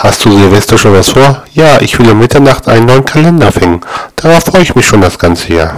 Hast du Silvester schon was vor? Ja, ich will um Mitternacht einen neuen Kalender fängen. Darauf freue ich mich schon das ganze Jahr.